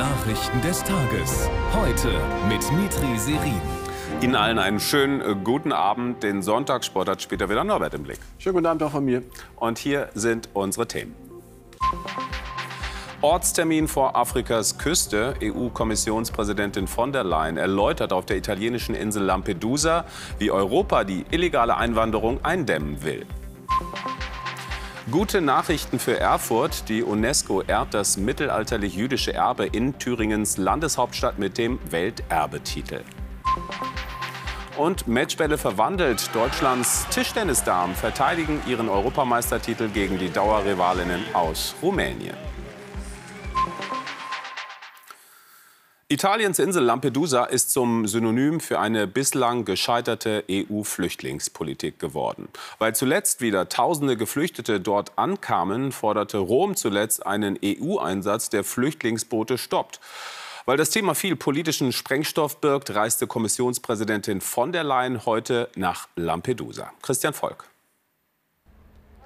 Nachrichten des Tages. Heute mit Mitri Serin. Ihnen allen einen schönen äh, guten Abend. Den Sonntagssport hat später wieder Norbert im Blick. Schönen guten Abend auch von mir. Und hier sind unsere Themen. Ortstermin vor Afrikas Küste. EU-Kommissionspräsidentin von der Leyen erläutert auf der italienischen Insel Lampedusa, wie Europa die illegale Einwanderung eindämmen will. Gute Nachrichten für Erfurt. Die UNESCO ehrt das mittelalterlich-jüdische Erbe in Thüringens Landeshauptstadt mit dem Welterbetitel. Und Matchbälle verwandelt. Deutschlands Tischtennisdamen verteidigen ihren Europameistertitel gegen die Dauerrivalinnen aus Rumänien. Italiens Insel Lampedusa ist zum Synonym für eine bislang gescheiterte EU-Flüchtlingspolitik geworden. Weil zuletzt wieder tausende Geflüchtete dort ankamen, forderte Rom zuletzt einen EU-Einsatz, der Flüchtlingsboote stoppt. Weil das Thema viel politischen Sprengstoff birgt, reiste Kommissionspräsidentin von der Leyen heute nach Lampedusa. Christian Volk.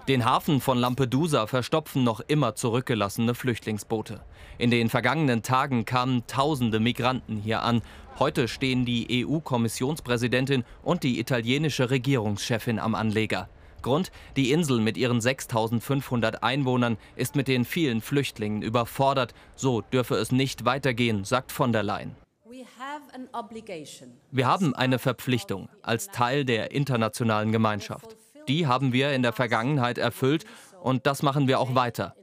Den Hafen von Lampedusa verstopfen noch immer zurückgelassene Flüchtlingsboote. In den vergangenen Tagen kamen tausende Migranten hier an. Heute stehen die EU-Kommissionspräsidentin und die italienische Regierungschefin am Anleger. Grund, die Insel mit ihren 6500 Einwohnern ist mit den vielen Flüchtlingen überfordert. So dürfe es nicht weitergehen, sagt von der Leyen. Wir haben eine Verpflichtung als Teil der internationalen Gemeinschaft. Die haben wir in der Vergangenheit erfüllt und das machen wir auch weiter.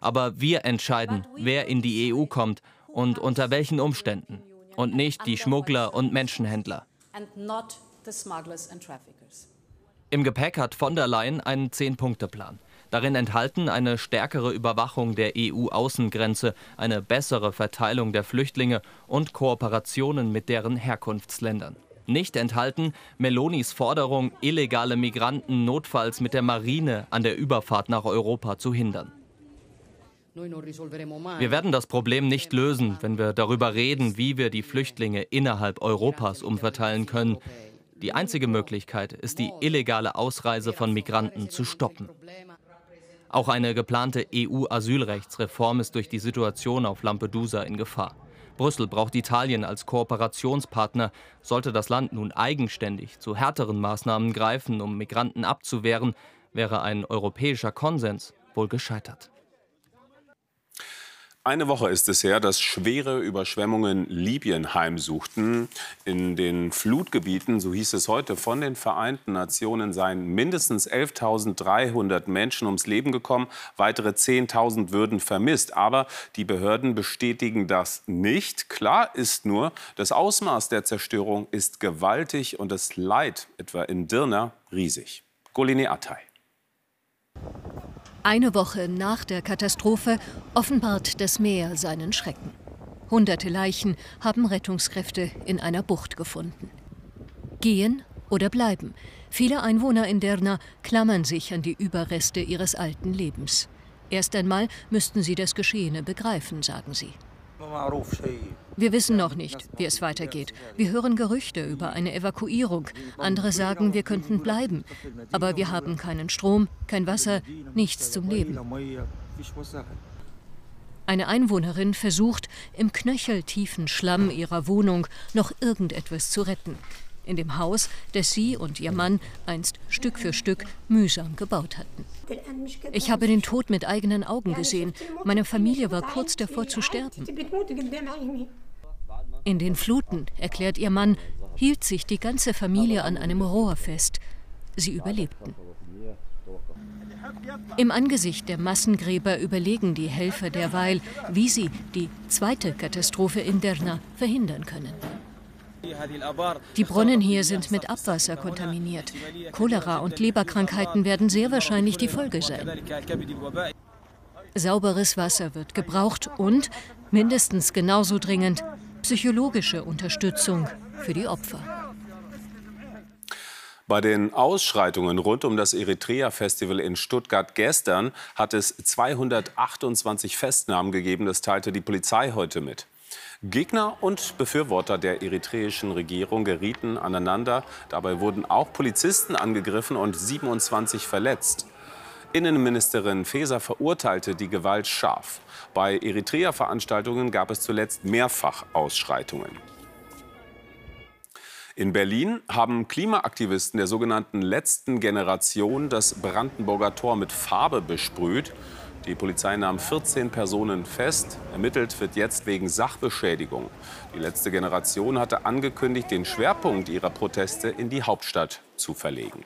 Aber wir entscheiden, wer in die EU kommt und unter welchen Umständen und nicht die Schmuggler und Menschenhändler. Im Gepäck hat von der Leyen einen Zehn-Punkte-Plan. Darin enthalten eine stärkere Überwachung der EU-Außengrenze, eine bessere Verteilung der Flüchtlinge und Kooperationen mit deren Herkunftsländern. Nicht enthalten Melonis Forderung, illegale Migranten notfalls mit der Marine an der Überfahrt nach Europa zu hindern. Wir werden das Problem nicht lösen, wenn wir darüber reden, wie wir die Flüchtlinge innerhalb Europas umverteilen können. Die einzige Möglichkeit ist die illegale Ausreise von Migranten zu stoppen. Auch eine geplante EU-Asylrechtsreform ist durch die Situation auf Lampedusa in Gefahr. Brüssel braucht Italien als Kooperationspartner. Sollte das Land nun eigenständig zu härteren Maßnahmen greifen, um Migranten abzuwehren, wäre ein europäischer Konsens wohl gescheitert. Eine Woche ist es her, dass schwere Überschwemmungen Libyen heimsuchten. In den Flutgebieten, so hieß es heute, von den Vereinten Nationen seien mindestens 11.300 Menschen ums Leben gekommen. Weitere 10.000 würden vermisst. Aber die Behörden bestätigen das nicht. Klar ist nur, das Ausmaß der Zerstörung ist gewaltig und das Leid, etwa in Dirna, riesig. Golini Atay. Eine Woche nach der Katastrophe offenbart das Meer seinen Schrecken. Hunderte Leichen haben Rettungskräfte in einer Bucht gefunden. Gehen oder bleiben? Viele Einwohner in Derna klammern sich an die Überreste ihres alten Lebens. Erst einmal müssten sie das Geschehene begreifen, sagen sie. Wir wissen noch nicht, wie es weitergeht. Wir hören Gerüchte über eine Evakuierung. Andere sagen, wir könnten bleiben. Aber wir haben keinen Strom, kein Wasser, nichts zum Leben. Eine Einwohnerin versucht, im knöcheltiefen Schlamm ihrer Wohnung noch irgendetwas zu retten in dem Haus, das sie und ihr Mann einst Stück für Stück mühsam gebaut hatten. Ich habe den Tod mit eigenen Augen gesehen. Meine Familie war kurz davor zu sterben. In den Fluten, erklärt ihr Mann, hielt sich die ganze Familie an einem Rohr fest. Sie überlebten. Im Angesicht der Massengräber überlegen die Helfer derweil, wie sie die zweite Katastrophe in Derna verhindern können. Die Brunnen hier sind mit Abwasser kontaminiert. Cholera und Leberkrankheiten werden sehr wahrscheinlich die Folge sein. Sauberes Wasser wird gebraucht und, mindestens genauso dringend, psychologische Unterstützung für die Opfer. Bei den Ausschreitungen rund um das Eritrea-Festival in Stuttgart gestern hat es 228 Festnahmen gegeben. Das teilte die Polizei heute mit. Gegner und Befürworter der eritreischen Regierung gerieten aneinander. Dabei wurden auch Polizisten angegriffen und 27 verletzt. Innenministerin Faeser verurteilte die Gewalt scharf. Bei Eritrea-Veranstaltungen gab es zuletzt mehrfach Ausschreitungen. In Berlin haben Klimaaktivisten der sogenannten letzten Generation das Brandenburger Tor mit Farbe besprüht. Die Polizei nahm 14 Personen fest. Ermittelt wird jetzt wegen Sachbeschädigung. Die letzte Generation hatte angekündigt, den Schwerpunkt ihrer Proteste in die Hauptstadt zu verlegen.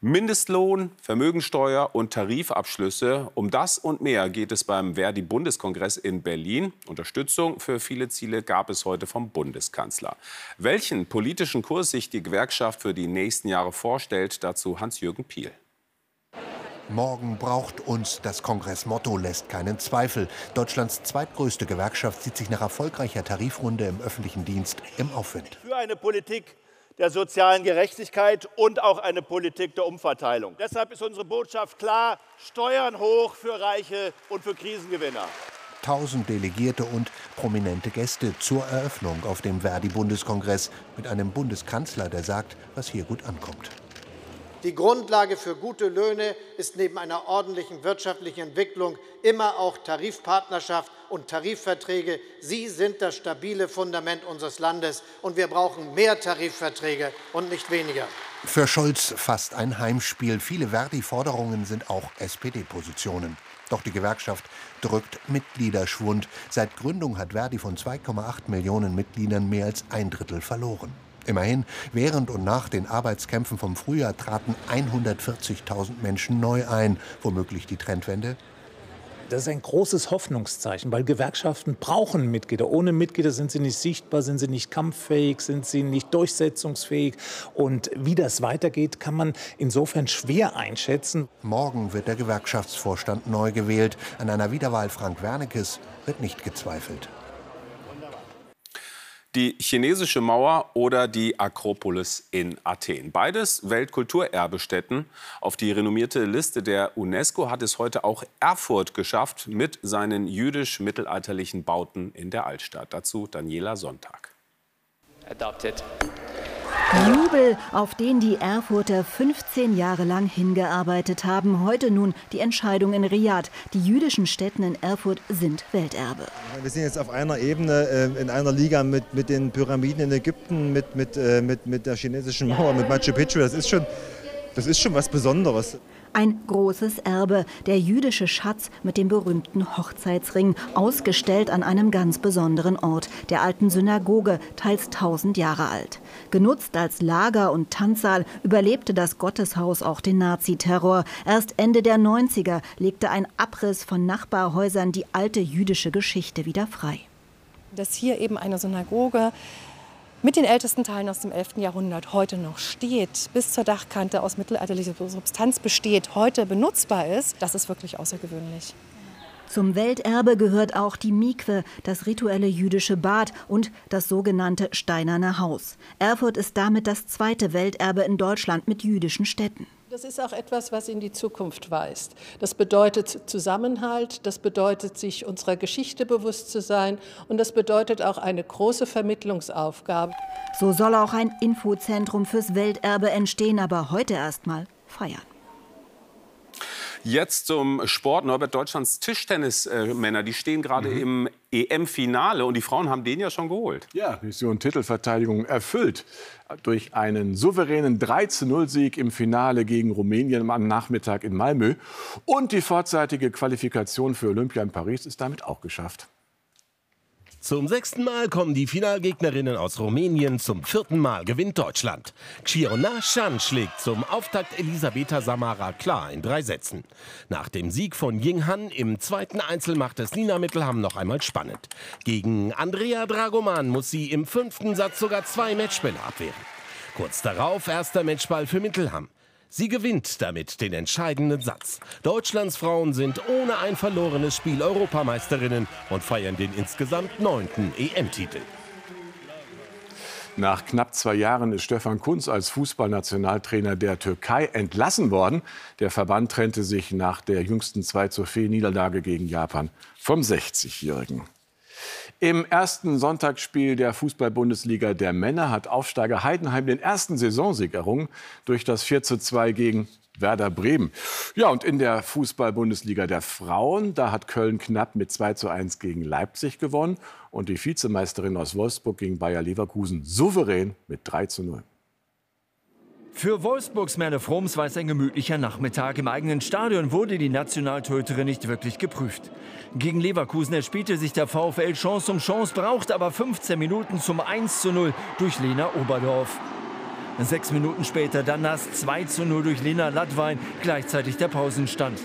Mindestlohn, Vermögensteuer und Tarifabschlüsse. Um das und mehr geht es beim Verdi-Bundeskongress in Berlin. Unterstützung für viele Ziele gab es heute vom Bundeskanzler. Welchen politischen Kurs sich die Gewerkschaft für die nächsten Jahre vorstellt, dazu Hans-Jürgen Piel. Morgen braucht uns das Kongressmotto lässt keinen Zweifel. Deutschlands zweitgrößte Gewerkschaft sieht sich nach erfolgreicher Tarifrunde im öffentlichen Dienst im Aufwind. Für eine Politik der sozialen Gerechtigkeit und auch eine Politik der Umverteilung. Deshalb ist unsere Botschaft klar, Steuern hoch für Reiche und für Krisengewinner. Tausend Delegierte und prominente Gäste zur Eröffnung auf dem Verdi-Bundeskongress mit einem Bundeskanzler, der sagt, was hier gut ankommt. Die Grundlage für gute Löhne ist neben einer ordentlichen wirtschaftlichen Entwicklung immer auch Tarifpartnerschaft und Tarifverträge. Sie sind das stabile Fundament unseres Landes, und wir brauchen mehr Tarifverträge und nicht weniger. Für Scholz fast ein Heimspiel. Viele Verdi-Forderungen sind auch SPD-Positionen. Doch die Gewerkschaft drückt Mitgliederschwund. Seit Gründung hat Verdi von 2,8 Millionen Mitgliedern mehr als ein Drittel verloren. Immerhin, während und nach den Arbeitskämpfen vom Frühjahr traten 140.000 Menschen neu ein. Womöglich die Trendwende? Das ist ein großes Hoffnungszeichen, weil Gewerkschaften brauchen Mitglieder. Ohne Mitglieder sind sie nicht sichtbar, sind sie nicht kampffähig, sind sie nicht durchsetzungsfähig. Und wie das weitergeht, kann man insofern schwer einschätzen. Morgen wird der Gewerkschaftsvorstand neu gewählt. An einer Wiederwahl Frank Wernicke's wird nicht gezweifelt die chinesische Mauer oder die Akropolis in Athen. Beides Weltkulturerbestätten. Auf die renommierte Liste der UNESCO hat es heute auch Erfurt geschafft mit seinen jüdisch-mittelalterlichen Bauten in der Altstadt. Dazu Daniela Sonntag. Adopted. Jubel, auf den die Erfurter 15 Jahre lang hingearbeitet haben. Heute nun die Entscheidung in Riyadh. Die jüdischen Städten in Erfurt sind Welterbe. Wir sind jetzt auf einer Ebene, äh, in einer Liga mit, mit den Pyramiden in Ägypten, mit, mit, äh, mit, mit der chinesischen Mauer, mit Machu Picchu. Das ist schon, das ist schon was Besonderes. Ein großes Erbe, der jüdische Schatz mit dem berühmten Hochzeitsring, ausgestellt an einem ganz besonderen Ort, der alten Synagoge, teils 1000 Jahre alt. Genutzt als Lager und Tanzsaal überlebte das Gotteshaus auch den Naziterror. Erst Ende der 90er legte ein Abriss von Nachbarhäusern die alte jüdische Geschichte wieder frei. Dass hier eben eine Synagoge mit den ältesten Teilen aus dem 11. Jahrhundert heute noch steht, bis zur Dachkante aus mittelalterlicher Substanz besteht, heute benutzbar ist, das ist wirklich außergewöhnlich. Zum Welterbe gehört auch die Mikwe, das rituelle jüdische Bad und das sogenannte Steinerne Haus. Erfurt ist damit das zweite Welterbe in Deutschland mit jüdischen Städten. Das ist auch etwas, was in die Zukunft weist. Das bedeutet Zusammenhalt, das bedeutet, sich unserer Geschichte bewusst zu sein und das bedeutet auch eine große Vermittlungsaufgabe. So soll auch ein Infozentrum fürs Welterbe entstehen, aber heute erst mal feiern. Jetzt zum Sport. Norbert, Deutschlands Tischtennismänner, die stehen gerade mhm. im EM-Finale und die Frauen haben den ja schon geholt. Ja, Mission Titelverteidigung erfüllt. Durch einen souveränen 3-0-Sieg im Finale gegen Rumänien am Nachmittag in Malmö. Und die vorzeitige Qualifikation für Olympia in Paris ist damit auch geschafft. Zum sechsten Mal kommen die Finalgegnerinnen aus Rumänien, zum vierten Mal gewinnt Deutschland. Xiona Shan schlägt zum Auftakt Elisabetta Samara klar in drei Sätzen. Nach dem Sieg von Ying Han im zweiten Einzel macht es Nina Mittelham noch einmal spannend. Gegen Andrea Dragoman muss sie im fünften Satz sogar zwei Matchbälle abwehren. Kurz darauf erster Matchball für Mittelham. Sie gewinnt damit den entscheidenden Satz. Deutschlands Frauen sind ohne ein verlorenes Spiel Europameisterinnen und feiern den insgesamt neunten EM-Titel. Nach knapp zwei Jahren ist Stefan Kunz als Fußballnationaltrainer der Türkei entlassen worden. Der Verband trennte sich nach der jüngsten 2 zu 4 Niederlage gegen Japan vom 60-Jährigen. Im ersten Sonntagsspiel der Fußball-Bundesliga der Männer hat Aufsteiger Heidenheim den ersten Saisonsieg errungen durch das 4:2 gegen Werder Bremen. Ja, und in der Fußball-Bundesliga der Frauen, da hat Köln knapp mit 2 zu 1 gegen Leipzig gewonnen und die Vizemeisterin aus Wolfsburg gegen Bayer Leverkusen souverän mit 3 zu 0. Für Wolfsburgs Merle Froms war es ein gemütlicher Nachmittag. Im eigenen Stadion wurde die Nationaltöterin nicht wirklich geprüft. Gegen Leverkusen erspielte sich der VfL Chance um Chance, braucht aber 15 Minuten zum 1 zu 0 durch Lena Oberdorf. Sechs Minuten später dann das 2 zu 0 durch Lena Ladwein, gleichzeitig der Pausenstand.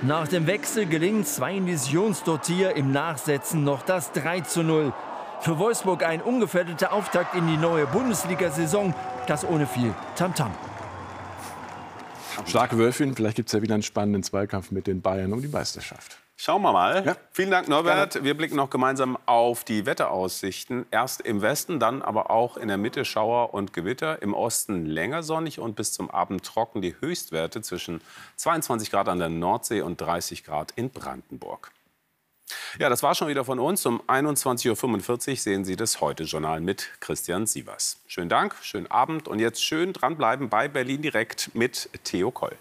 Nach dem Wechsel gelingt zwei Visionsdortier im Nachsetzen noch das 3 zu 0. Für Wolfsburg ein ungefährdeter Auftakt in die neue Bundesliga-Saison, das ohne viel Tamtam. -Tam. Starke Wölfin, vielleicht gibt es ja wieder einen spannenden Zweikampf mit den Bayern um die Meisterschaft. Schauen wir mal. Ja. Vielen Dank, Norbert. Gerne. Wir blicken noch gemeinsam auf die Wetteraussichten. Erst im Westen, dann aber auch in der Mitte Schauer und Gewitter. Im Osten länger sonnig und bis zum Abend trocken. Die Höchstwerte zwischen 22 Grad an der Nordsee und 30 Grad in Brandenburg. Ja, das war schon wieder von uns. Um 21.45 Uhr sehen Sie das Heute-Journal mit Christian Sievers. Schönen Dank, schönen Abend und jetzt schön dranbleiben bei Berlin direkt mit Theo Koll.